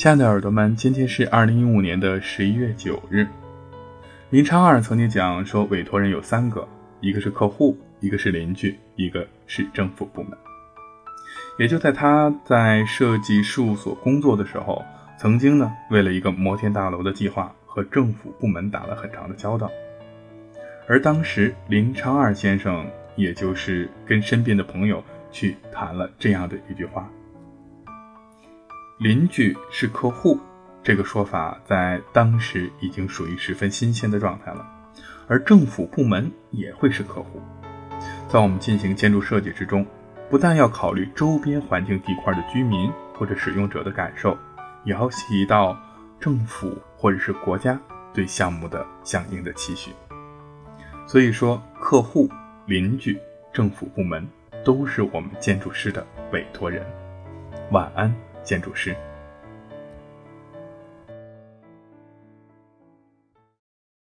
亲爱的耳朵们，今天是二零一五年的十一月九日。林昌二曾经讲说，委托人有三个，一个是客户，一个是邻居，一个是政府部门。也就在他在设计事务所工作的时候，曾经呢，为了一个摩天大楼的计划，和政府部门打了很长的交道。而当时林昌二先生，也就是跟身边的朋友去谈了这样的一句话。邻居是客户，这个说法在当时已经属于十分新鲜的状态了。而政府部门也会是客户，在我们进行建筑设计之中，不但要考虑周边环境地块的居民或者使用者的感受，也要提到政府或者是国家对项目的相应的期许。所以说，客户、邻居、政府部门都是我们建筑师的委托人。晚安。建筑师。